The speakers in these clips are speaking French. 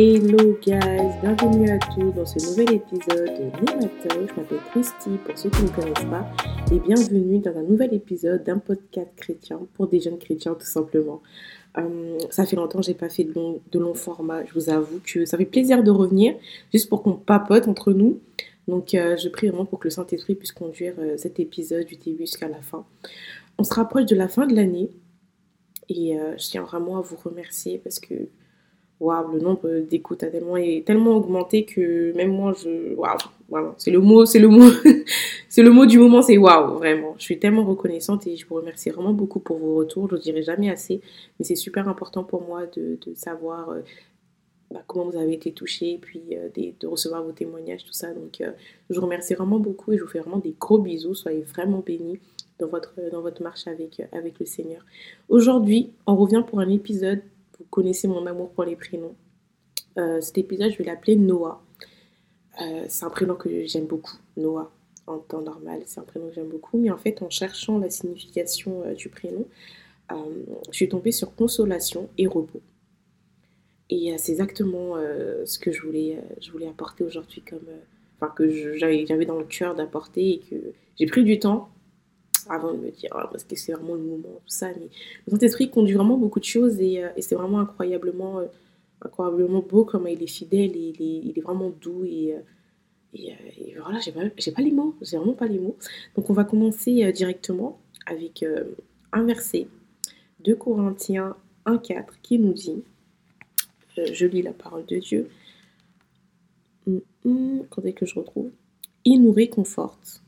Hello guys, bienvenue à tous dans ce nouvel épisode de Némateur. Je m'appelle Christy pour ceux qui ne me connaissent pas et bienvenue dans un nouvel épisode d'un podcast chrétien pour des jeunes chrétiens tout simplement. Euh, ça fait longtemps que j'ai pas fait de long, de long format, je vous avoue que ça fait plaisir de revenir juste pour qu'on papote entre nous. Donc euh, je prie vraiment pour que le Saint-Esprit puisse conduire euh, cet épisode du début jusqu'à la fin. On se rapproche de la fin de l'année et je tiens vraiment à vous remercier parce que waouh, le nombre d'écoutes a tellement, tellement augmenté que même moi, je, waouh, vraiment, c'est le mot, c'est le mot, c'est le mot du moment, c'est waouh, vraiment. Je suis tellement reconnaissante et je vous remercie vraiment beaucoup pour vos retours. Je ne dirai jamais assez, mais c'est super important pour moi de, savoir euh, bah, comment vous avez été touchés, et puis euh, de, recevoir vos témoignages, tout ça. Donc, euh, je vous remercie vraiment beaucoup et je vous fais vraiment des gros bisous. Soyez vraiment bénis dans votre, dans votre marche avec, avec le Seigneur. Aujourd'hui, on revient pour un épisode vous connaissez mon amour pour les prénoms. Euh, cet épisode, je vais l'appeler Noah. Euh, c'est un prénom que j'aime beaucoup, Noah. En temps normal, c'est un prénom que j'aime beaucoup. Mais en fait, en cherchant la signification euh, du prénom, je suis tombée sur consolation et repos. Et c'est exactement ce que je voulais, je voulais apporter aujourd'hui, comme, enfin que j'avais dans le cœur d'apporter et que j'ai pris du temps avant de me dire oh, parce que c'est vraiment le moment, tout ça. Mais le Saint-Esprit conduit vraiment beaucoup de choses et, euh, c'est vraiment incroyablement, euh, incroyablement beau comment il est fidèle et il est, il est vraiment doux et, euh, voilà, j'ai pas, pas les mots, j'ai vraiment pas les mots. Donc on va commencer directement avec un verset, 2 Corinthiens 1,4 qui nous dit, je lis la parole de Dieu, hum, hum, attendez que je retrouve, il nous réconforte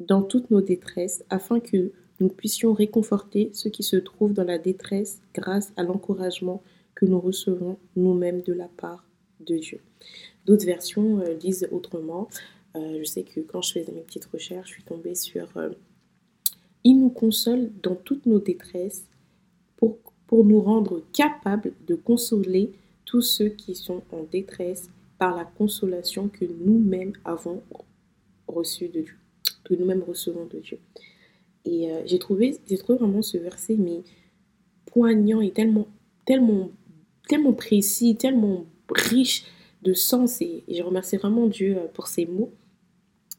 dans toutes nos détresses, afin que nous puissions réconforter ceux qui se trouvent dans la détresse grâce à l'encouragement que nous recevons nous-mêmes de la part de Dieu. D'autres versions euh, disent autrement. Euh, je sais que quand je faisais mes petites recherches, je suis tombée sur euh, Il nous console dans toutes nos détresses pour, pour nous rendre capables de consoler tous ceux qui sont en détresse par la consolation que nous-mêmes avons reçue de Dieu que nous-mêmes recevons de Dieu. Et euh, j'ai trouvé, trouvé vraiment ce verset mais poignant et tellement, tellement, tellement précis, tellement riche de sens. Et, je remercie vraiment Dieu euh, pour ces mots.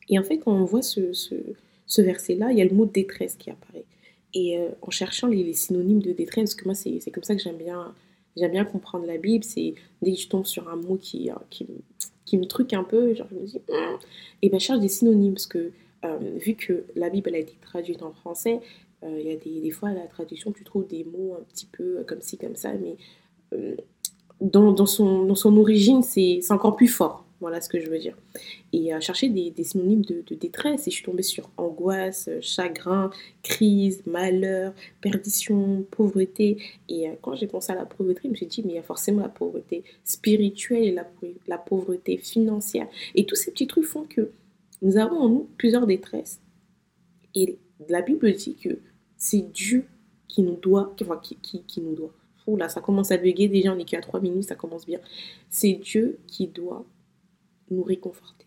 Et en fait, quand on voit ce, ce, verset-là, il y a le mot détresse qui apparaît. Et euh, en cherchant les, synonymes de détresse, parce que moi, c'est comme ça que j'aime bien, j'aime bien comprendre la Bible, c'est dès que je tombe sur un mot qui, qui, me truque un peu, genre je me dis, hum, et ben cherche des synonymes, parce que vu que la Bible a été traduite en français, euh, il y a des, fois, la traduction, tu trouves des mots un petit peu comme ci, comme ça, mais euh, dans, son, dans son origine, c'est encore plus fort. Voilà ce que je veux dire. Et à chercher des, synonymes de, de, détresse, et je suis tombée sur angoisse, chagrin, crise, malheur, perdition, pauvreté. Et quand j'ai pensé à la pauvreté, je me suis dit, mais il y a forcément la pauvreté spirituelle et la, la pauvreté financière. Et tous ces petits trucs font que nous avons en nous plusieurs détresses. Et la Bible dit que c'est Dieu qui nous doit, qui, nous doit. Oh là, ça commence à bugger déjà, on est qu'à 3 minutes, ça commence bien. C'est Dieu qui doit nous réconforter.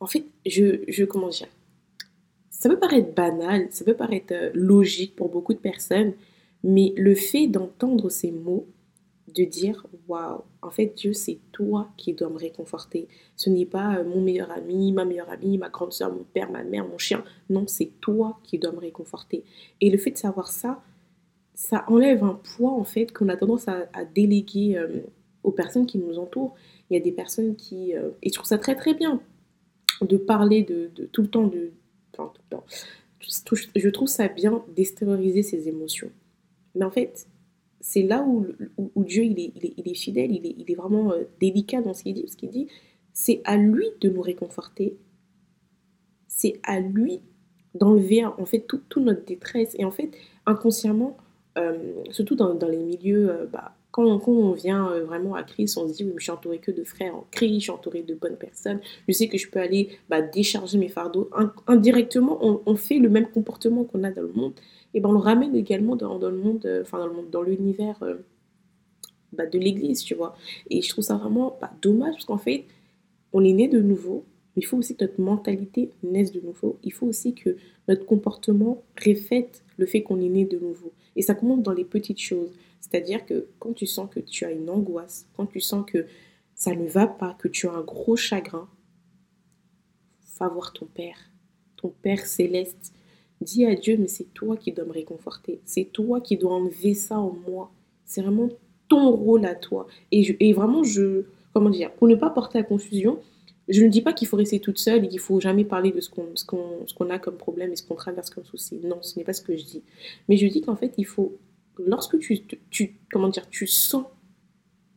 En fait, je, je comment dire? Ça peut paraître banal, ça peut paraître euh, logique pour beaucoup de personnes, mais le fait d'entendre ces mots, de dire waouh, en fait, Dieu, c'est toi qui dois me réconforter. Ce n'est pas euh, mon meilleur ami, ma meilleure amie, ma grande soeur, mon père, ma mère, mon chien. Non, c'est toi qui dois me réconforter. Et le fait de savoir ça, ça enlève un poids en fait qu'on a tendance à, déléguer euh, aux personnes qui nous entourent. Il y a des personnes qui. Euh, et je trouve ça très très bien de parler de, tout le temps de. Enfin, tout le temps. Je trouve ça bien d'extérioriser ses émotions. Mais en fait, c'est là où, Dieu il est, fidèle, il est, vraiment euh, délicat dans ce qu'il dit. Ce qu'il dit, c'est à lui de nous réconforter. C'est à lui d'enlever en fait toute notre détresse. Et en fait, inconsciemment, euh, surtout dans, les milieux, euh, bah, quand, on vient vraiment à Christ, on se dit, oui, je suis entouré que de frères en Christ, je suis entouré de bonnes personnes, je sais que je peux aller bah, décharger mes fardeaux. indirectement, on, fait le même comportement qu'on a dans le monde et ben on le ramène également dans, l'univers de l'Église, tu vois. Et je trouve ça vraiment bah, dommage parce qu'en fait, on est né de nouveau, mais il faut aussi que notre mentalité naisse de nouveau. Il faut aussi que notre comportement reflète le fait qu'on est né de nouveau. Et ça commence dans les petites choses, C'est-à-dire que quand tu sens que tu as une angoisse, quand tu sens que ça ne va pas, que tu as un gros chagrin, va voir ton Père, ton Père céleste. Dis à Dieu, mais c'est toi qui dois me réconforter. C'est toi qui dois enlever ça en moi. C'est vraiment ton rôle à toi. Et, vraiment, je, comment dire, pour ne pas porter à confusion, je ne dis pas qu'il faut rester toute seule et qu'il faut jamais parler de ce qu'on a comme problème et ce qu'on traverse comme souci. Non, ce n'est pas ce que je dis. Mais je dis qu'en fait, il faut, lorsque tu, tu, comment dire, tu sens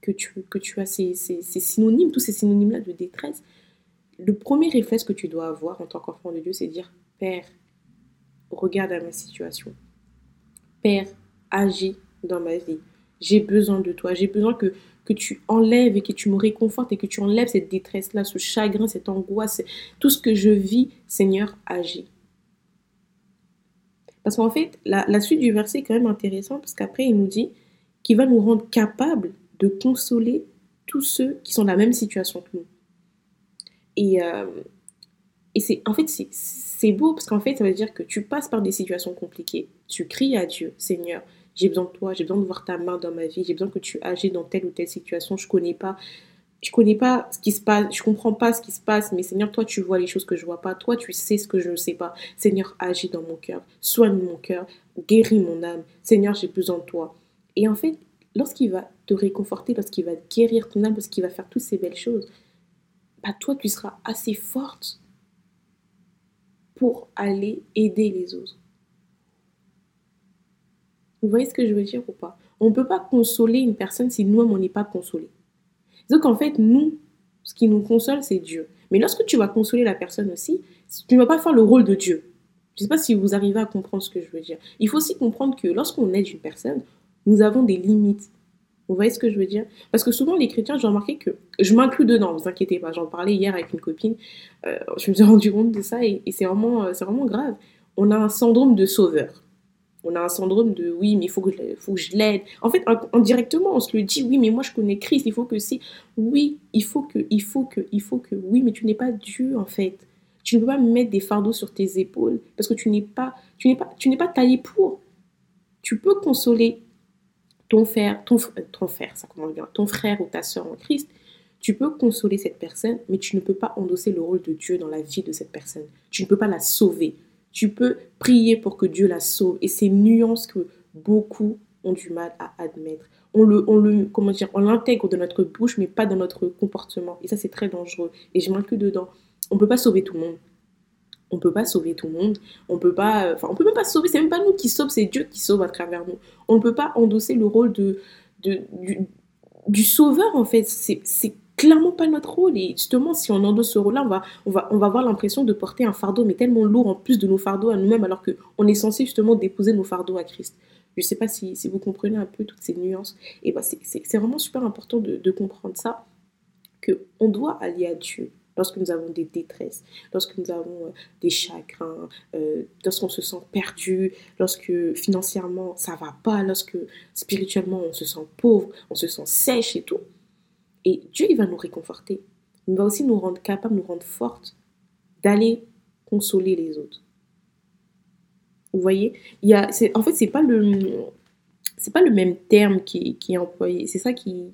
que tu, que tu as ces, ces, ces synonymes, tous ces synonymes-là de détresse, le premier réflexe que tu dois avoir en tant qu'enfant de Dieu, c'est dire Père, regarde à ma situation. Père, agis dans ma vie. J'ai besoin de toi. J'ai besoin que que tu enlèves et que tu me réconfortes et que tu enlèves cette détresse-là, ce chagrin, cette angoisse, tout ce que je vis, Seigneur, agis. Parce qu'en fait, la, suite du verset est quand même intéressante parce qu'après, il nous dit qu'il va nous rendre capables de consoler tous ceux qui sont dans la même situation que nous. Et, euh, et c'est, en fait, c'est beau parce qu'en fait, ça veut dire que tu passes par des situations compliquées. Tu cries à Dieu, Seigneur, j'ai besoin de toi, j'ai besoin de voir ta main dans ma vie, j'ai besoin que tu agis dans telle ou telle situation, je connais pas. Je connais pas ce qui se passe, je comprends pas ce qui se passe, mais Seigneur, toi, tu vois les choses que je vois pas. Toi, tu sais ce que je ne sais pas. Seigneur, agis dans mon cœur, soigne mon cœur, guéris mon âme. Seigneur, j'ai besoin de toi. Et en fait, lorsqu'il va te réconforter, lorsqu'il va guérir ton âme, lorsqu'il va faire toutes ces belles choses, bah toi, tu seras assez forte pour aller aider les autres. Vous voyez ce que je veux dire ou pas? On ne peut pas consoler une personne si nous-mêmes, on n'est pas consolé. Donc en fait, nous, ce qui nous console, c'est Dieu. Mais lorsque tu vas consoler la personne aussi, tu ne vas pas faire le rôle de Dieu. Je ne sais pas si vous arrivez à comprendre ce que je veux dire. Il faut aussi comprendre que lorsqu'on aide une personne, nous avons des limites. Vous voyez ce que je veux dire? Parce que souvent, les chrétiens, j'ai remarqué que je m'inclus dedans, vous inquiétez pas. J'en parlais hier avec une copine. Euh, je me suis rendu compte de ça et, c'est vraiment, euh, vraiment grave. On a un syndrome de sauveur. On a un syndrome de oui, mais il faut que, je l'aide. En fait, indirectement, on se le dit oui, mais moi je connais Christ, il faut que si. Oui, il faut que, il faut que, il faut que. Oui, mais tu n'es pas Dieu en fait. Tu ne peux pas mettre des fardeaux sur tes épaules parce que tu n'es pas, pas, tu n'es pas taillé pour. Tu peux consoler ton frère, ton, ton frère, ça commence bien, ton frère ou ta soeur en Christ. Tu peux consoler cette personne, mais tu ne peux pas endosser le rôle de Dieu dans la vie de cette personne. Tu ne peux pas la sauver. Tu peux prier pour que Dieu la sauve. Et c'est une nuance que beaucoup ont du mal à admettre. On le, on le, comment dire, on l'intègre dans notre bouche, mais pas dans notre comportement. Et ça, c'est très dangereux. Et je m'inclus dedans. On ne peut pas sauver tout le monde. On ne peut pas sauver tout le monde. On peut pas, enfin, on peut même pas sauver. C'est même pas nous qui sauvons, c'est Dieu qui sauve à travers nous. On ne peut pas endosser le rôle de, de du, sauveur en fait. C'est clairement pas notre rôle. Et justement, si on endosse ce rôle-là, on va, on, va, on va avoir l'impression de porter un fardeau, mais tellement lourd en plus de nos fardeaux à nous-mêmes, alors qu'on est censé justement déposer nos fardeaux à Christ. Je ne sais pas si, vous comprenez un peu toutes ces nuances. Et bah, c'est vraiment super important de, de comprendre ça, qu'on doit aller à Dieu lorsque nous avons des détresses, lorsque nous avons euh, des chagrins, euh, lorsqu'on se sent perdu, lorsque financièrement ça va pas, lorsque spirituellement on se sent pauvre, on se sent sèche et tout. Et Dieu, il va nous réconforter. Il va aussi nous rendre capables, nous rendre fortes d'aller consoler les autres. Vous voyez? Il y a, En fait, c'est pas le pas le même terme qui, qui est employé. C'est ça qui,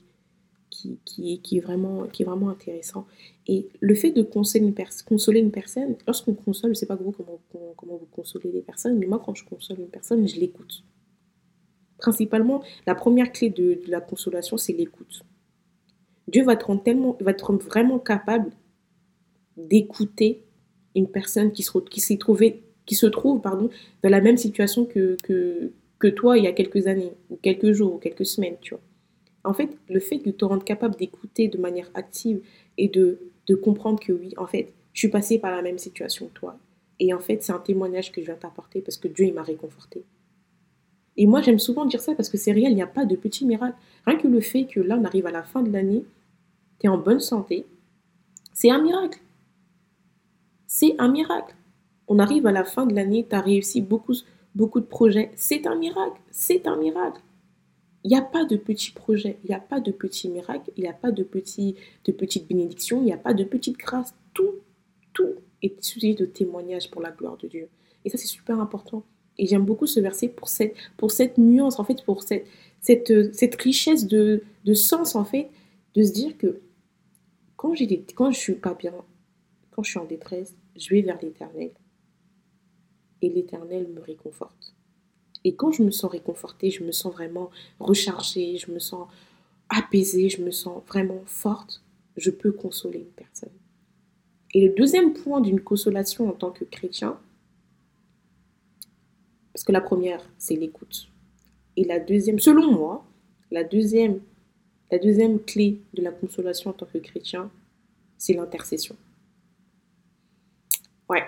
qui, est vraiment, qui est vraiment intéressant. Et le fait de consoler une, consoler une personne, lorsqu'on console, je ne sais pas vous comment, comment vous consolez les personnes, mais moi, quand je console une personne, je l'écoute. Principalement, la première clé de, la consolation, c'est l'écoute. Dieu va te rendre tellement, va te vraiment capable d'écouter une personne qui se, qui trouvée, qui se trouve pardon, dans la même situation que, que, que toi il y a quelques années, ou quelques jours, ou quelques semaines, tu vois. En fait, le fait de te rendre capable d'écouter de manière active et de, comprendre que oui, en fait, je suis passé par la même situation que toi. Et en fait, c'est un témoignage que je viens t'apporter parce que Dieu, il m'a réconforté. Et moi, j'aime souvent dire ça parce que c'est réel, il n'y a pas de petit miracle. Rien que le fait que là, on arrive à la fin de l'année, tu es en bonne santé, c'est un miracle. C'est un miracle. On arrive à la fin de l'année, tu as réussi beaucoup de projets. C'est un miracle. C'est un miracle. Il n'y a pas de petits projets, il n'y a pas de petits miracles, il n'y a pas de, petites bénédictions, il n'y a pas de petites grâces. Tout, tout est sujet de témoignage pour la gloire de Dieu. Et ça, c'est super important. Et j'aime beaucoup ce verset pour cette, nuance, en fait, pour cette, cette, richesse de, sens, en fait, de se dire que quand, des, quand je suis pas bien, quand je suis en détresse, je vais vers l'éternel. Et l'éternel me réconforte. Et quand je me sens réconfortée, je me sens vraiment rechargée, je me sens apaisée, je me sens vraiment forte, je peux consoler une personne. Et le deuxième point d'une consolation en tant que chrétien, parce que la première, c'est l'écoute. Et la deuxième, selon moi, la deuxième, la deuxième clé de la consolation en tant que chrétien, c'est l'intercession. Ouais,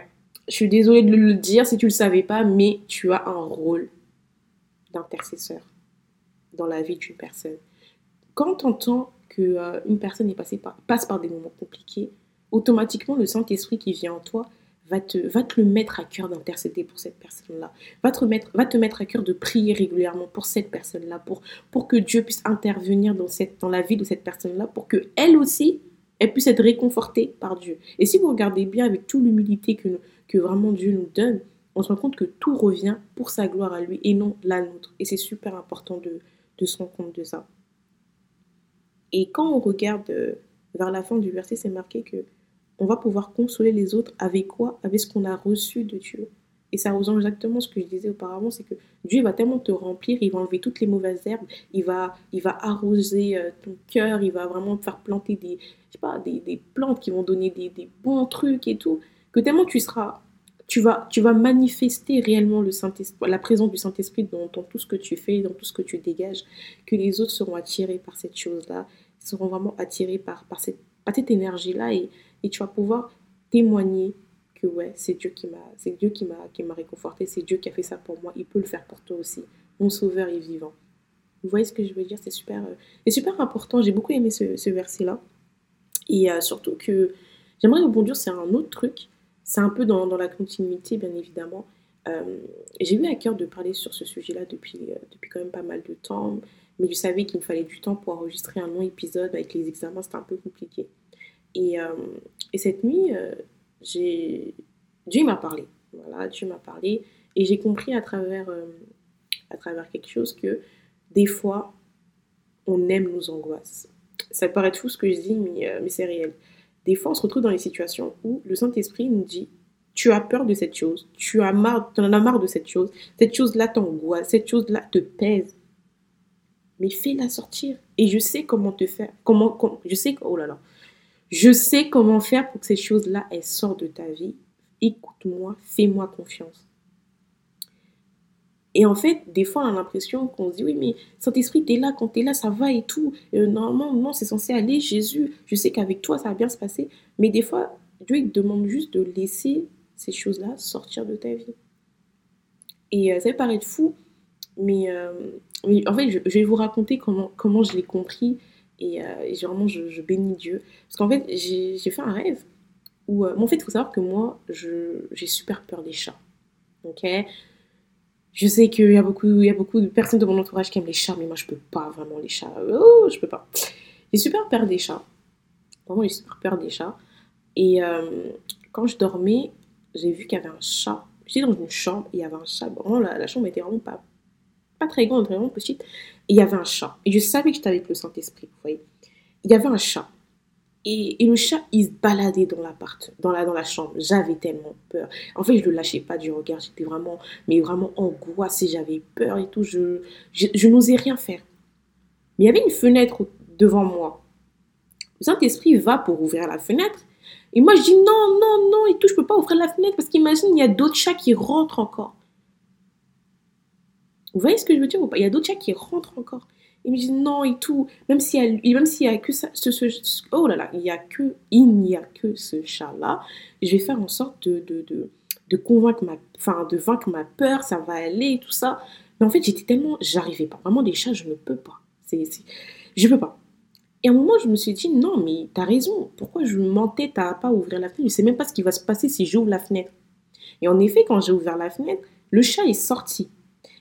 je suis désolée de le dire si tu ne le savais pas, mais tu as un rôle d'intercesseur dans la vie d'une personne. Quand tu entends qu'une euh, personne est passée par, passe par des moments compliqués, automatiquement le Saint-Esprit qui vient en toi va te, va te le mettre à cœur d'intercéder pour cette personne-là. Va, te mettre, va te mettre à cœur de prier régulièrement pour cette personne-là, pour, pour que Dieu puisse intervenir dans, cette, dans la vie de cette personne-là, pour que elle aussi, elle puisse être réconfortée par Dieu. Et si vous regardez bien avec toute l'humilité que, que vraiment Dieu nous donne, on se rend compte que tout revient pour sa gloire à lui et non la nôtre. Et c'est super important de, de se rendre compte de ça. Et quand on regarde euh, vers la fin du verset, c'est marqué que on va pouvoir consoler les autres avec quoi? Avec ce qu'on a reçu de Dieu. Et ça rejoint exactement ce que je disais auparavant, c'est que Dieu va tellement te remplir, il va enlever toutes les mauvaises herbes, il va, il va arroser euh, ton cœur, il va vraiment te faire planter des, je sais pas, des, plantes qui vont donner des, des, bons trucs et tout, que tellement tu seras, tu vas, tu vas manifester réellement le Saint la présence du Saint-Esprit dans, tout ce que tu fais, dans tout ce que tu dégages, que les autres seront attirés par cette chose-là, seront vraiment attirés par, par cette, énergie-là et et tu vas pouvoir témoigner que ouais, c'est Dieu qui m'a c'est Dieu qui m'a qui m'a réconforté, c'est Dieu qui a fait ça pour moi, il peut le faire pour toi aussi. Mon sauveur est vivant. Vous voyez ce que je veux dire, c'est super euh, super important, j'ai beaucoup aimé ce, verset là. Et euh, surtout que j'aimerais rebondir sur un autre truc, c'est un peu dans, la continuité bien évidemment. Euh, j'ai eu à cœur de parler sur ce sujet-là depuis, depuis quand même pas mal de temps, mais je savais qu'il me fallait du temps pour enregistrer un long épisode avec les examens, c'était un peu compliqué. Et, euh, et cette nuit, euh, j'ai Dieu m'a parlé. Voilà, Dieu m'a parlé. Et j'ai compris à travers, euh, à travers quelque chose que des fois, on aime nos angoisses. Ça paraît fou ce que je dis, mais, mais c'est réel. Des fois, on se retrouve dans les situations où le Saint-Esprit nous dit Tu as peur de cette chose, tu as marre, en as marre de cette chose, cette chose-là t'angoisse, cette chose-là te pèse. Mais fais-la sortir. Et je sais comment te faire. Je sais, oh je sais comment faire pour que ces choses-là, elles sortent de ta vie. Écoute-moi, fais-moi confiance. Et en fait, des fois, on a l'impression qu'on se dit, oui, mais Saint-Esprit, t'es là, quand t'es là, ça va et tout. Euh, normalement, non, c'est censé aller, Jésus, je sais qu'avec toi, ça va bien se passer. Mais des fois, Dieu, il te demande juste de laisser ces choses-là sortir de ta vie. Et euh, ça peut paraître fou, mais, euh, en fait, je, vais vous raconter comment, comment je l'ai compris et, euh, vraiment, je, bénis Dieu. Parce qu'en fait, j'ai fait un rêve où. En fait, il faut savoir que moi, j'ai super peur des chats. Ok? Je sais qu'il y, a beaucoup, y a beaucoup de personnes de mon entourage qui aiment les chats, mais moi, je peux pas vraiment les chats. Oh, je peux pas. J'ai super peur des chats. Vraiment, j'ai super peur des chats. Et euh, quand je dormais, j'ai vu qu'il y avait un chat. J'étais dans une chambre il y avait un chat. Vraiment, la, la chambre était vraiment pas pas très grande, vraiment petite. Et il y avait un chat. Et je savais que j'étais avec le Saint-Esprit, vous voyez. Il y avait un chat. Et, le chat, il se baladait dans l'appart, dans la, dans la chambre. J'avais tellement peur. En fait, je le lâchais pas du regard. J'étais vraiment, mais vraiment angoissée. J'avais peur et tout. Je, je, je n'osais rien faire. Mais il y avait une fenêtre devant moi. Le Saint-Esprit va pour ouvrir la fenêtre. Et moi, je dis non, non, non, et tout, je peux pas ouvrir la fenêtre parce qu'imagine, il y a d'autres chats qui rentrent encore. Vous voyez ce que je veux dire Il y a d'autres chats qui rentrent encore. Ils me disent non et tout. Même s'il y a, que ça, ce, oh il a que, il n'y a que ce chat-là. Je vais faire en sorte de, de, de, de, convaincre ma, enfin, de vaincre ma peur, ça va aller, tout ça. Mais en fait, j'étais tellement, j'arrivais pas. Vraiment, des chats, je ne peux pas. C'est, je peux pas. Et à un moment, je me suis dit, non, mais t'as raison. Pourquoi je m'entête à pas ouvrir la fenêtre? Je sais même pas ce qui va se passer si j'ouvre la fenêtre. Et en effet, quand j'ai ouvert la fenêtre, le chat est sorti.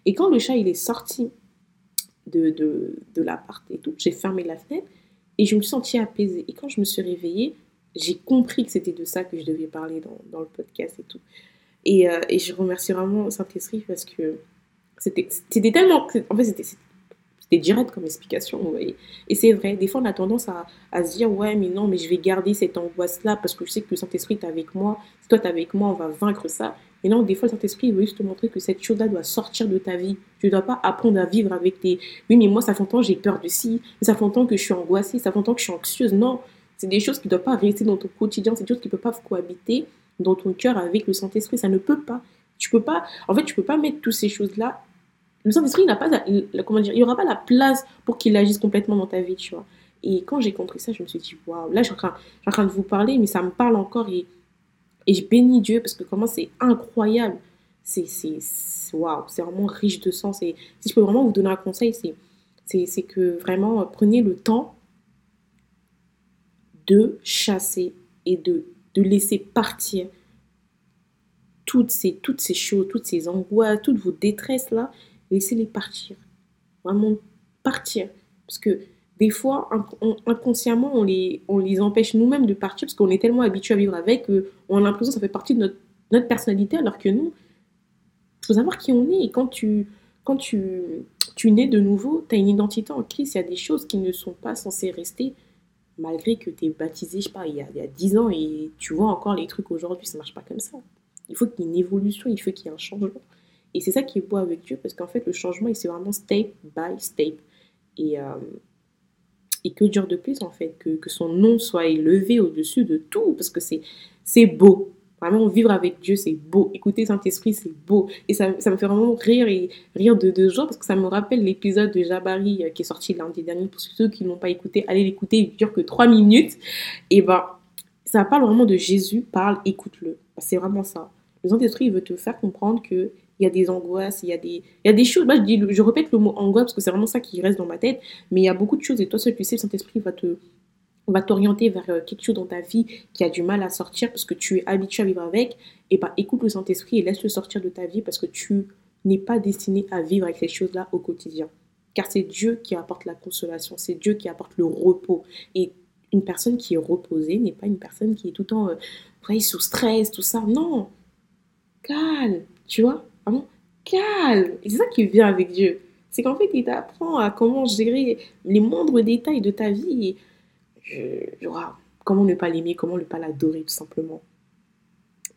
Et quand le chat il est sorti de, de, de l'appart et tout, j'ai fermé la fenêtre et je me suis sentie apaisée. Et quand je me suis réveillée, j'ai compris que c'était de ça que je devais parler dans, dans, le podcast et tout. Et, euh, et je remercie vraiment Saint-Esprit parce que c'était tellement. En fait, c'était direct comme explication, vous voyez. Et c'est vrai, des fois on a tendance à, à, se dire, ouais, mais non, mais je vais garder cette angoisse-là parce que je sais que le Saint-Esprit est avec moi. Si toi tu es avec moi, on va vaincre ça. Et non, des fois le Saint-Esprit veut juste te montrer que cette chose-là doit sortir de ta vie. Tu ne dois pas apprendre à vivre avec tes. Oui, mais moi ça fait longtemps que j'ai peur de ci, ça fait longtemps que je suis angoissée, ça fait longtemps que je suis anxieuse. Non, c'est des choses qui ne doivent pas rester dans ton quotidien, c'est des choses qui ne peuvent pas cohabiter dans ton cœur avec le Saint-Esprit. Ça ne peut pas. Tu peux pas. En fait, tu peux pas mettre toutes ces choses-là le Saint-Esprit n'a pas comment dire, il n'y aura pas la place pour qu'il agisse complètement dans ta vie, tu vois. Et quand j'ai compris ça, je me suis dit, waouh, là, je suis, en train, de vous parler, mais ça me parle encore et, et je bénis Dieu parce que comment c'est incroyable. C'est, waouh, c'est vraiment riche de sens. Et si je peux vraiment vous donner un conseil, c'est, que vraiment, prenez le temps de chasser et de, de laisser partir toutes ces, toutes ces choses, toutes ces angoisses, toutes vos détresses là, laissez-les partir. Vraiment partir. Parce que des fois, inconsciemment, on les, empêche nous-mêmes de partir parce qu'on est tellement habitué à vivre avec qu'on a l'impression que ça fait partie de notre, personnalité alors que nous, il faut savoir qui on est. Et quand tu, quand tu, tu nais de nouveau, tu as une identité en Christ. Il y a des choses qui ne sont pas censées rester malgré que tu es baptisé, je sais pas, il y, a, il y a 10 ans et tu vois encore les trucs aujourd'hui, ça marche pas comme ça. Il faut qu'il y ait une évolution, il faut qu'il y ait un changement. Et c'est ça qui est beau avec Dieu, parce qu'en fait, le changement, c'est vraiment step by step. Et, euh, et que dur de plus, en fait, que, que son nom soit élevé au-dessus de tout, parce que c'est beau. Vraiment, vivre avec Dieu, c'est beau. Écouter Saint-Esprit, c'est beau. Et ça, ça, me fait vraiment rire et rire de deux jours, parce que ça me rappelle l'épisode de Jabari euh, qui est sorti lundi dernier. Pour ceux qui ne l'ont pas écouté, allez l'écouter, il dure que trois minutes. Et ben, ça parle vraiment de Jésus, parle, écoute-le. C'est vraiment ça. Le Saint-Esprit, veut te faire comprendre que il y a des angoisses, il y a des, il y a des choses. Moi, je, dis, je répète le mot angoisse parce que c'est vraiment ça qui reste dans ma tête, mais il y a beaucoup de choses et toi seul tu sais, le Saint-Esprit va te va t'orienter vers euh, quelque chose dans ta vie qui a du mal à sortir parce que tu es habitué à vivre avec, et bah écoute le Saint-Esprit et laisse-le sortir de ta vie parce que tu n'es pas destiné à vivre avec ces choses-là au quotidien. Car c'est Dieu qui apporte la consolation, c'est Dieu qui apporte le repos. Et une personne qui est reposée n'est pas une personne qui est tout le temps euh, sous stress, tout ça. Non, calme, tu vois vraiment calme. Et c'est ça qui vient avec Dieu. C'est qu'en fait, il t'apprend à comment gérer les moindres détails de ta vie. Et, comment ne pas l'aimer, comment ne pas l'adorer, tout simplement.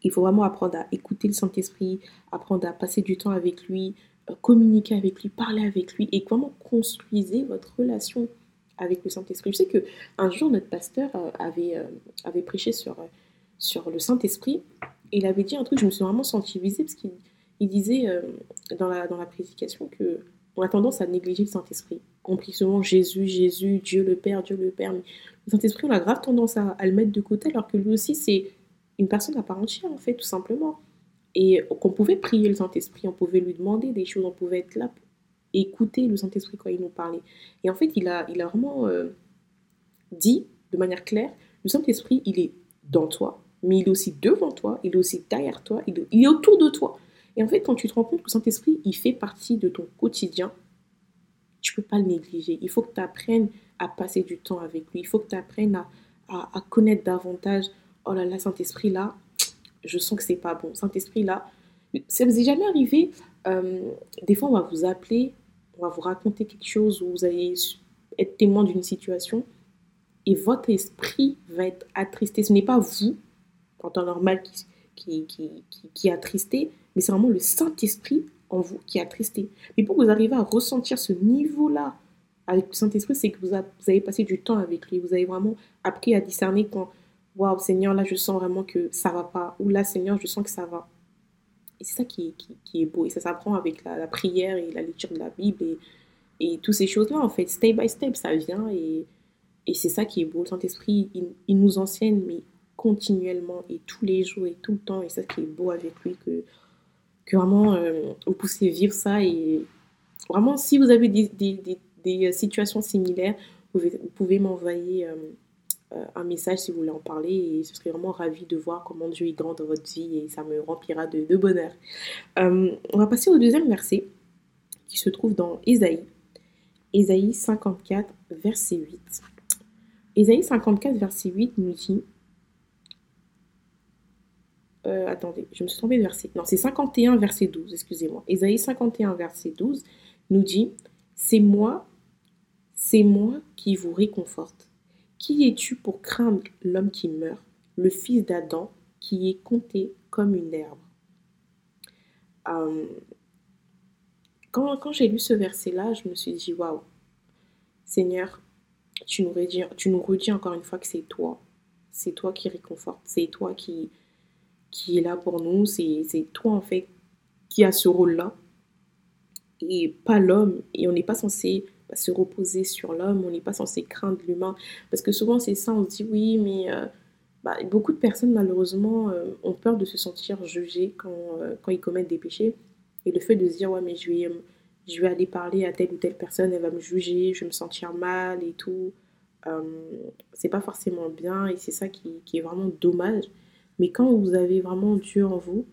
Il faut vraiment apprendre à écouter le Saint-Esprit, apprendre à passer du temps avec lui, euh, communiquer avec lui, parler avec lui et comment construisez votre relation avec le Saint-Esprit. Je sais que un jour notre pasteur euh, avait, euh, avait prêché sur, sur le Saint-Esprit et il avait dit un truc, je me suis vraiment sentie visée parce qu'il il disait euh, dans, la, dans la prédication que on a tendance à négliger le Saint-Esprit. On prie souvent Jésus, Jésus, Dieu le Père, Dieu le Père. Mais le Saint-Esprit, on a grave tendance à, le mettre de côté, alors que lui aussi, c'est une personne à part entière, en fait, tout simplement. Et qu'on pouvait prier le Saint-Esprit, on pouvait lui demander des choses, on pouvait être là pour écouter le Saint-Esprit quand il nous parlait. Et en fait, il a, il a vraiment euh, dit de manière claire, le Saint-Esprit, il est dans toi, mais il est aussi devant toi, il est aussi derrière toi, il est autour de toi. Et en fait, quand tu te rends compte que le Saint-Esprit, il fait partie de ton quotidien, tu peux pas le négliger. Il faut que tu apprennes à passer du temps avec lui. Il faut que tu apprennes à, à, connaître davantage. Oh là là, Saint-Esprit, là, je sens que c'est pas bon. Saint-Esprit, là, ça vous est jamais arrivé euh, Des fois, on va vous appeler, on va vous raconter quelque chose où vous allez être témoin d'une situation et votre esprit va être attristé. Ce n'est pas vous, en temps normal, qui, qui, qui, qui, qui attristé, mais c'est vraiment le Saint-Esprit en vous qui est attristé. Mais pour que vous arriviez à ressentir ce niveau-là avec le Saint-Esprit, c'est que vous, avez passé du temps avec lui. Vous avez vraiment appris à discerner quand, waouh, Seigneur, là, je sens vraiment que ça va pas. Ou là, Seigneur, je sens que ça va. Et c'est ça qui, est beau. Et ça s'apprend avec la, prière et la lecture de la Bible et, et toutes ces choses-là, en fait. Step by step, ça vient. Et, et c'est ça qui est beau. Le Saint-Esprit, il, il, nous enseigne, mais continuellement et tous les jours et tout le temps. Et c'est ça qui est beau avec lui, que que vraiment euh, vous puissiez vivre ça. Et vraiment, si vous avez des, des, situations similaires, vous pouvez, m'envoyer euh, euh, un message si vous voulez en parler. Et je serais vraiment ravie de voir comment Dieu est grand dans votre vie et ça me remplira de, de bonheur. on va passer au deuxième verset qui se trouve dans Ésaïe. Ésaïe 54, verset 8. Ésaïe 54, verset 8 nous dit euh, attendez, je me suis trompée de verset. Non, c'est 51, verset 12, excusez-moi. Ésaïe 51, verset 12 nous dit C'est moi, c'est moi qui vous réconforte. Qui es-tu pour craindre l'homme qui meurt, le fils d'Adam qui est compté comme une herbe? Euh, Quand, j'ai lu ce verset-là, je me suis dit Waouh, Seigneur, tu nous, redis, tu nous redis encore une fois que c'est toi. C'est toi qui réconforte. C'est toi qui, qui est là pour nous. C'est toi, en fait, qui a ce rôle-là. Et pas l'homme. Et on n'est pas censé bah, se reposer sur l'homme. On n'est pas censé craindre l'humain. Parce que souvent, c'est ça. On se dit, oui, mais euh, bah, beaucoup de personnes, malheureusement, euh, ont peur de se sentir jugées quand, euh, quand ils commettent des péchés. Et le fait de se dire, ouais, mais je vais, je vais aller parler à telle ou telle personne, elle va me juger, je vais me sentir mal et tout. c'est pas forcément bien et c'est ça qui, qui, est vraiment dommage. Mais quand vous avez vraiment Dieu en vous,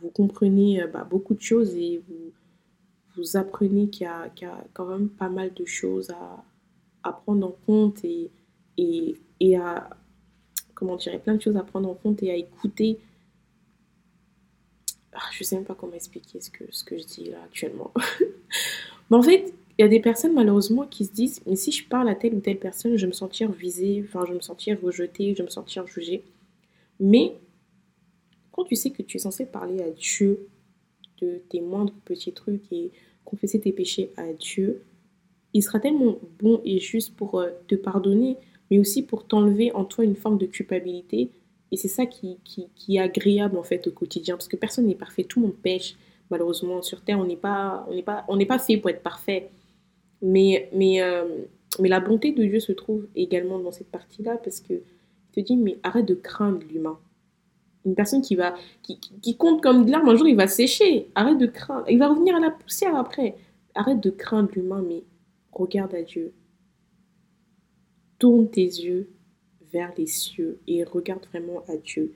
vous comprenez bah, beaucoup de choses et vous, apprenez qu'il y, a quand même pas mal de choses à, prendre en compte et, et, et à, comment dirais, plein de choses à prendre en compte et à écouter. Ah, je sais même pas comment expliquer ce que, ce que je dis là actuellement. Mais en fait, il y a des personnes malheureusement qui se disent, mais si je parle à telle ou telle personne, je vais me sentir visée, enfin je vais me sentir rejetée, je vais me sentir jugée. Mais quand tu sais que tu es censé parler à Dieu de tes moindres petits trucs et confesser tes péchés à Dieu, il sera tellement bon et juste pour euh, te pardonner, mais aussi pour t'enlever en toi une forme de culpabilité. Et c'est ça qui, qui, est agréable en fait au quotidien, parce que personne n'est parfait, tout le monde pêche. Malheureusement, sur Terre, on n'est pas, on pas, n'est pas fait pour être parfait. Mais, mais, euh, mais la bonté de Dieu se trouve également dans cette partie-là, parce que te dit, mais arrête de craindre l'humain. Une personne qui va qui, qui, compte comme de l'arme, un jour il va sécher. Arrête de craindre. Il va revenir à la poussière après. Arrête de craindre l'humain, mais regarde à Dieu. Tourne tes yeux vers les cieux et regarde vraiment à Dieu.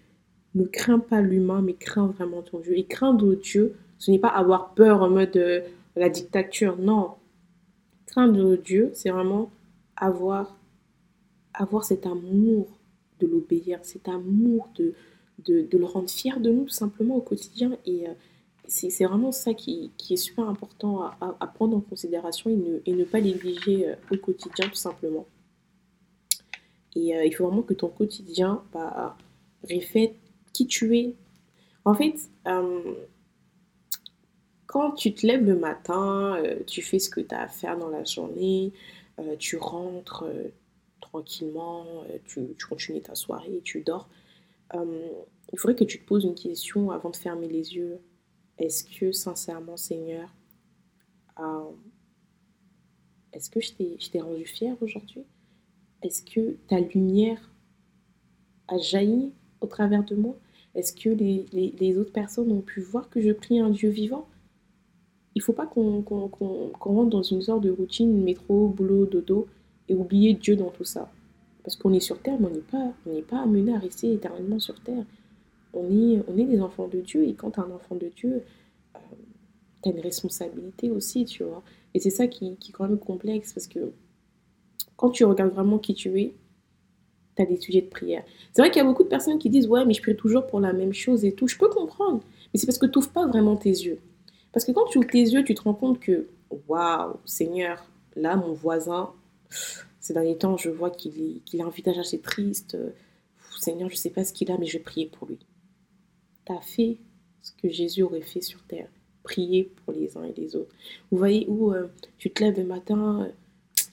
Ne crains pas l'humain, mais crains vraiment ton Dieu. Et craindre Dieu, ce n'est pas avoir peur en mode euh, la dictature, non. Craindre Dieu, c'est vraiment avoir, avoir cet amour de l'obéir, cet amour de, de, le rendre fier de nous tout simplement au quotidien. Et euh, c'est vraiment ça qui, est super important à, prendre en considération et ne, et ne pas négliger euh, au quotidien tout simplement. Et euh, il faut vraiment que ton quotidien bah, qui tu es. En fait, quand tu te lèves le matin, tu fais ce que tu as à faire dans la journée, tu rentres tranquillement, tu, tu, continues ta soirée, tu dors. Euh, il faudrait que tu te poses une question avant de fermer les yeux. Est-ce que sincèrement, Seigneur, euh, est-ce que je t'ai rendu fier aujourd'hui? Est-ce que ta lumière a jailli au travers de moi? Est-ce que les, les, autres personnes ont pu voir que je prie un Dieu vivant? Il ne faut pas qu'on rentre dans une sorte de routine métro, boulot, dodo oublier Dieu dans tout ça. Parce qu'on est sur Terre, mais on n'est pas, on pas amené à rester éternellement sur Terre. On est, on est des enfants de Dieu, et quand tu es un enfant de Dieu, euh, tu as une responsabilité aussi, tu vois. Et c'est ça qui, qui, est quand même complexe, parce que quand tu regardes vraiment qui tu es, tu as des sujets de prière. C'est vrai qu'il y a beaucoup de personnes qui disent, ouais, mais je prie toujours pour la même chose et tout. Je peux comprendre, mais c'est parce que tu n'ouvres pas vraiment tes yeux. Parce que quand tu ouvres tes yeux, tu te rends compte que, waouh, Seigneur, là, mon voisin, ces derniers temps, je vois qu'il a un visage assez triste. Seigneur, je ne sais pas ce qu'il a, mais je vais prier pour lui. Tu as fait ce que Jésus aurait fait sur terre. Prier pour les uns et les autres. Vous voyez où euh, tu te lèves le matin,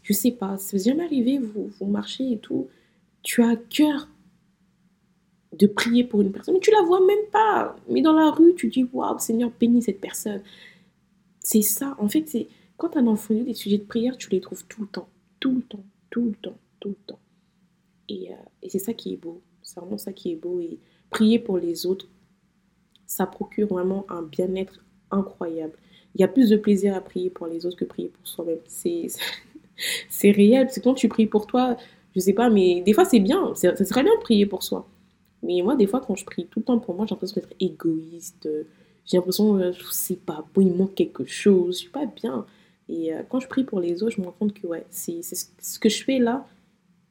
je ne sais pas, ça vous jamais arrivé, vous, marchez et tout. Tu as cœur de prier pour une personne, mais tu la vois même pas. Mais dans la rue, tu dis Waouh, Seigneur, bénis cette personne. C'est ça. En fait, c'est quand un enfant, des sujets de prière, tu les trouves tout le temps. Tout le temps tout le temps, tout le temps. Et, euh, et c'est ça qui est beau. C'est vraiment ça qui est beau. Et prier pour les autres, ça procure vraiment un bien-être incroyable. Il y a plus de plaisir à prier pour les autres que prier pour soi-même. C'est, c'est réel. Parce que quand tu pries pour toi, je sais pas, mais des fois c'est bien. Ça serait bien de prier pour soi. Mais moi, des fois, quand je prie tout le temps pour moi, j'ai l'impression d'être égoïste. J'ai l'impression, euh, sais pas, bon, il manque quelque chose. Je suis pas bien. Et euh, quand je prie pour les autres, je me rends compte que ouais, c'est ce que je fais là,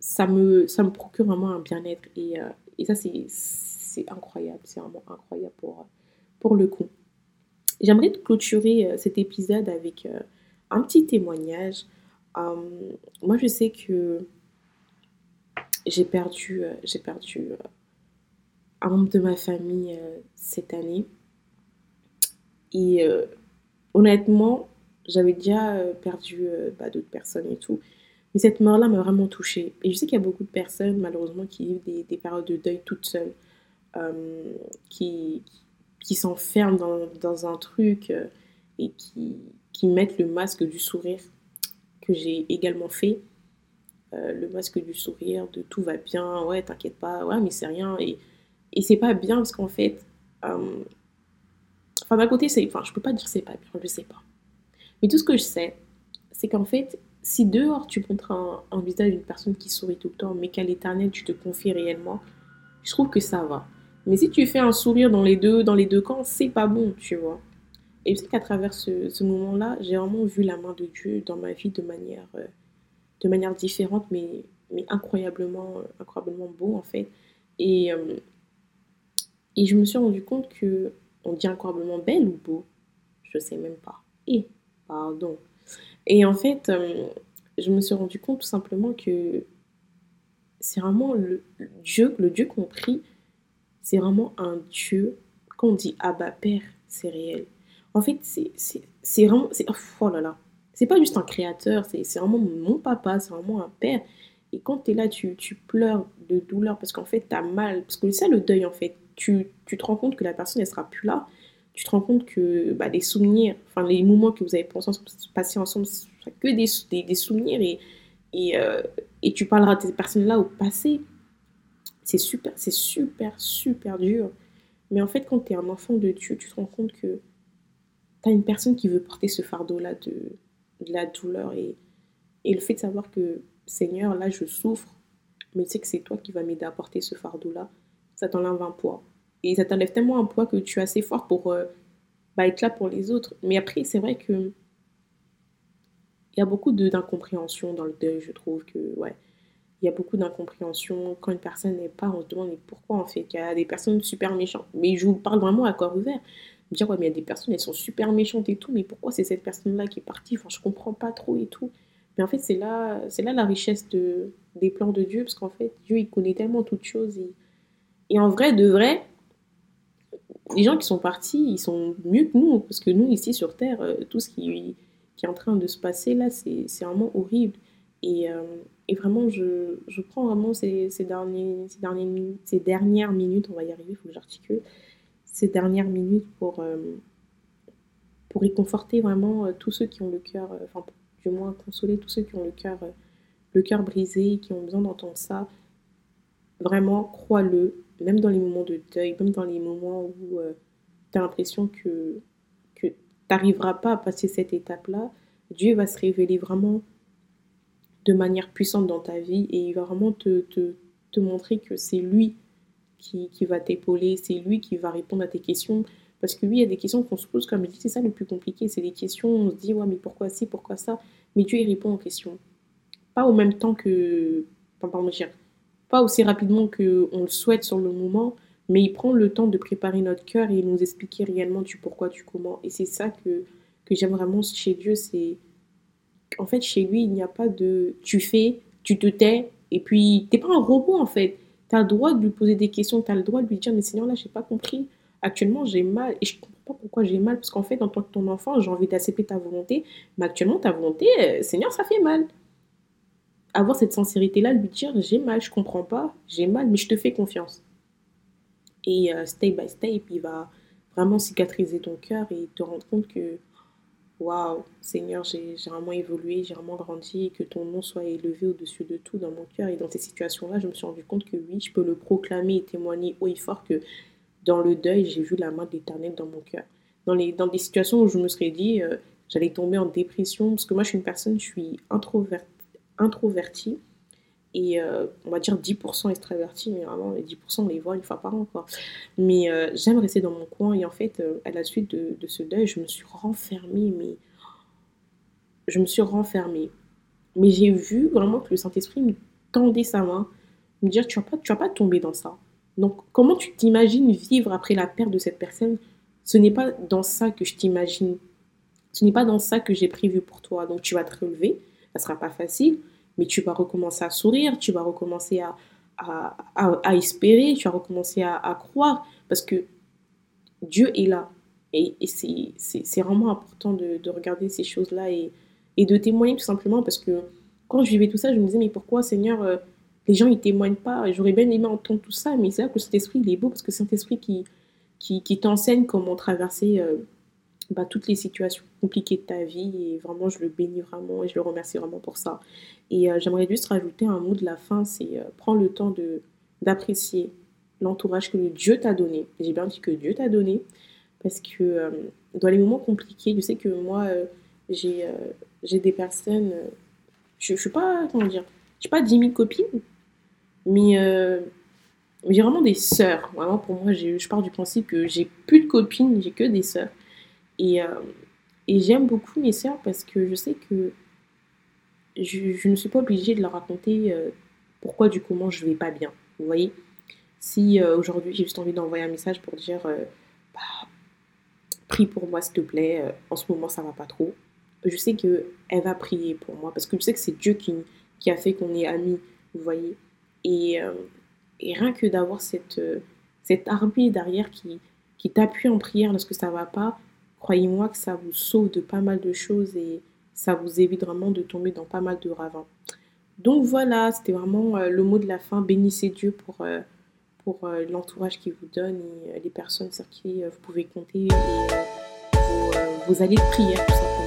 ça me, ça me procure vraiment un bien-être. Et, euh, et, ça, c'est incroyable, c'est vraiment incroyable pour, pour le coup. J'aimerais clôturer cet épisode avec un petit témoignage. moi, je sais que j'ai perdu, j'ai perdu un membre de ma famille cette année. Et honnêtement, j'avais déjà euh, perdu euh, bah, d'autres personnes et tout. Mais cette mort-là m'a vraiment touchée. Et je sais qu'il y a beaucoup de personnes, malheureusement, qui vivent des, des périodes de deuil toutes seules, euh, qui, qui s'enferment dans, dans, un truc et qui, qui mettent le masque du sourire, que j'ai également fait. le masque du sourire, de tout va bien, ouais, t'inquiète pas, ouais, mais c'est rien. Et, et c'est pas bien parce qu'en fait, enfin, d'un côté, c'est, enfin, je peux pas dire c'est pas bien, je sais pas. Mais tout ce que je sais, c'est qu'en fait, si dehors tu montres un, visage d'une personne qui sourit tout le temps, mais qu'à l'éternel tu te confies réellement, je trouve que ça va. Mais si tu fais un sourire dans les deux, dans les deux camps, c'est pas bon, tu vois. Et je sais qu'à travers ce, moment-là, j'ai vraiment vu la main de Dieu dans ma vie de manière, euh, de manière différente, mais, mais incroyablement, incroyablement beau en fait. Et, euh, et je me suis rendu compte que, on dit incroyablement belle ou beau, je sais même pas. Et pardon. Et en fait, euh, je me suis rendu compte tout simplement que c'est vraiment le, Dieu, le Dieu qu'on prie, c'est vraiment un Dieu. Quand on dit Abba Père, c'est réel. En fait, c'est vraiment. Oh là là. C'est pas juste un créateur, c'est vraiment mon papa, c'est vraiment un père. Et quand tu es là, tu, tu, pleures de douleur parce qu'en fait, tu as mal. Parce que c'est ça le deuil, en fait. Tu, tu, te rends compte que la personne, elle sera plus là tu te rends compte que bah, les souvenirs, enfin les moments que vous avez passés ensemble, ce que des, souvenirs euh, et tu parleras de ces personnes-là au passé. C'est super, c'est super, super dur. Mais en fait, quand tu es un enfant de Dieu, tu te rends compte que tu as une personne qui veut porter ce fardeau-là de, de, la douleur et, et le fait de savoir que Seigneur, là, je souffre, mais tu sais que c'est toi qui vas m'aider à porter ce fardeau-là, ça t'enlève un poids. Et ça t'enlève tellement un poids que tu es assez fort pour euh, bah, être là pour les autres. Mais après, c'est vrai que il y a beaucoup d'incompréhension dans le deuil, je trouve que, ouais. Il y a beaucoup d'incompréhension. Quand une personne n'est pas, on se demande pourquoi en fait? Il y a des personnes super méchantes. Mais je vous parle vraiment à corps ouvert. Me dire, ouais, mais il y a des personnes, elles sont super méchantes et tout, mais pourquoi c'est cette personne-là qui est partie? Enfin, je comprends pas trop et tout. Mais en fait, c'est là, là la richesse de, des plans de Dieu, parce qu'en fait, Dieu, il connaît tellement toutes choses. Et en vrai, de vrai, les gens qui sont partis, ils sont mieux que nous, parce que nous, ici sur Terre, euh, tout ce qui, est en train de se passer là, c'est vraiment horrible. Et, euh, et vraiment, je, je, prends vraiment ces, ces, derniers, ces, derniers, ces dernières minutes, on va y arriver, il faut que j'articule, ces dernières minutes pour, euh, pour réconforter vraiment tous ceux qui ont le cœur, enfin, du moins consoler tous ceux qui ont le cœur le cœur brisé, qui ont besoin d'entendre ça. Vraiment, crois-le, même dans les moments de deuil, même dans les moments où euh, tu as l'impression que, que tu n'arriveras pas à passer cette étape-là, Dieu va se révéler vraiment de manière puissante dans ta vie et il va vraiment te, te, te montrer que c'est lui qui, qui va t'épauler, c'est lui qui va répondre à tes questions. Parce que oui, il y a des questions qu'on se pose, comme je dis, c'est ça le plus compliqué, c'est des questions, on se dit, ouais, mais pourquoi ci, pourquoi ça? Mais Dieu, il répond aux questions. Pas au même temps que, pardon, pas aussi rapidement qu'on le souhaite sur le moment, mais il prend le temps de préparer notre cœur et nous expliquer réellement pourquoi, du comment. Et c'est ça que, que j'aime vraiment chez Dieu, c'est en fait chez lui, il n'y a pas de tu fais, tu te tais, et puis t'es pas un robot en fait. Tu as le droit de lui poser des questions, tu as le droit de lui dire, mais Seigneur, là, j'ai pas compris. Actuellement, j'ai mal, et je comprends pas pourquoi j'ai mal, parce qu'en fait, en tant que ton enfant, j'ai envie d'accepter ta volonté, mais actuellement, ta volonté, euh, Seigneur, ça fait mal avoir cette sincérité-là, lui dire j'ai mal, je comprends pas, j'ai mal, mais je te fais confiance. Et euh, step by step, il va vraiment cicatriser ton cœur et te rendre compte que waouh, Seigneur, j'ai vraiment évolué, j'ai vraiment grandi, que ton nom soit élevé au-dessus de tout dans mon cœur. Et dans ces situations-là, je me suis rendu compte que oui, je peux le proclamer et témoigner haut et fort que dans le deuil, j'ai vu la main de l'éternel dans mon cœur. Dans, les, des situations où je me serais dit, euh, j'allais tomber en dépression, parce que moi, je suis une personne, je suis introverte introverti et euh, on va dire 10% extraverti, mais vraiment les 10% on les voit une fois par an quoi. Mais euh, j'aime rester dans mon coin et en fait euh, à la suite de, de, ce deuil je me suis renfermée mais je me suis renfermée. Mais j'ai vu vraiment que le Saint-Esprit me tendait sa main, me dire tu vas pas, tu vas pas tomber dans ça. Donc, comment tu t'imagines vivre après la perte de cette personne? Ce n'est pas dans ça que je t'imagine. Ce n'est pas dans ça que j'ai prévu pour toi. Donc, tu vas te relever. Ça sera pas facile, mais tu vas recommencer à sourire, tu vas recommencer à, à, espérer, tu vas recommencer à, croire, parce que Dieu est là. Et, et c'est vraiment important de, de regarder ces choses-là et, et, de témoigner tout simplement, parce que quand je vivais tout ça, je me disais, mais pourquoi Seigneur, euh, les gens, ils témoignent pas? J'aurais bien aimé entendre tout ça, mais c'est là que cet esprit, il est beau, parce que c'est un esprit qui, qui, qui t'enseigne comment traverser euh, bah, toutes les situations compliquées de ta vie. Et vraiment, je le bénis vraiment et je le remercie vraiment pour ça. Et euh, j'aimerais juste rajouter un mot de la fin, c'est prends le temps d'apprécier l'entourage que Dieu t'a donné. J'ai bien dit que Dieu t'a donné, parce que dans les moments compliqués, je sais que moi, j'ai des personnes je, je suis pas, comment dire, je suis pas 10 000 copines, mais euh, j'ai vraiment des sœurs. Pour moi, je pars du principe que j'ai plus de copines, j'ai que des sœurs. Et, euh, et j'aime beaucoup mes sœurs parce que je sais que je, je, ne suis pas obligée de leur raconter euh, pourquoi du comment je vais pas bien. Vous voyez? Si aujourd'hui j'ai juste envie d'envoyer un message pour dire bah, prie pour moi s'il te plaît, en ce moment ça va pas trop je sais qu'elle va prier pour moi parce que je sais que c'est Dieu qui, qui a fait qu'on est amis, vous voyez? Et, euh, et rien que d'avoir cette, euh, cette armée derrière qui, qui t'appuie en prière lorsque ça va pas, croyez-moi que ça vous sauve de pas mal de choses et ça vous évite vraiment de tomber dans pas mal de ravins. Donc voilà, c'était vraiment euh, le mot de la fin. Bénissez Dieu pour, pour l'entourage qu'il vous donne et les personnes sur qui vous pouvez compter et vos, vos alliés de prière tout simplement.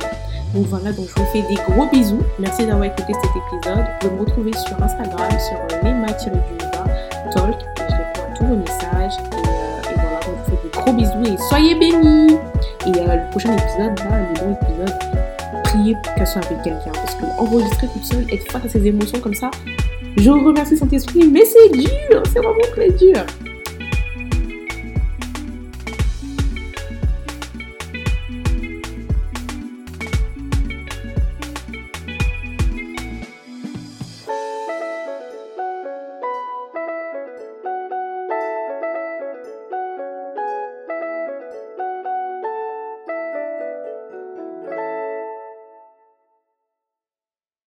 Donc voilà, donc je vous fais des gros bisous. Merci d'avoir écouté cet épisode. Vous pouvez me retrouver sur Instagram, sur nema talk. Et je réponds à tous vos messages. Gros bisous et soyez bénis. Et euh, le prochain épisode, là, le bon épisode, priez qu'elle soit avec quelqu'un. Parce que enregistrer toute seule, être face à ses émotions comme ça, je remercie Saint-Esprit, mais c'est dur, c'est vraiment très dur.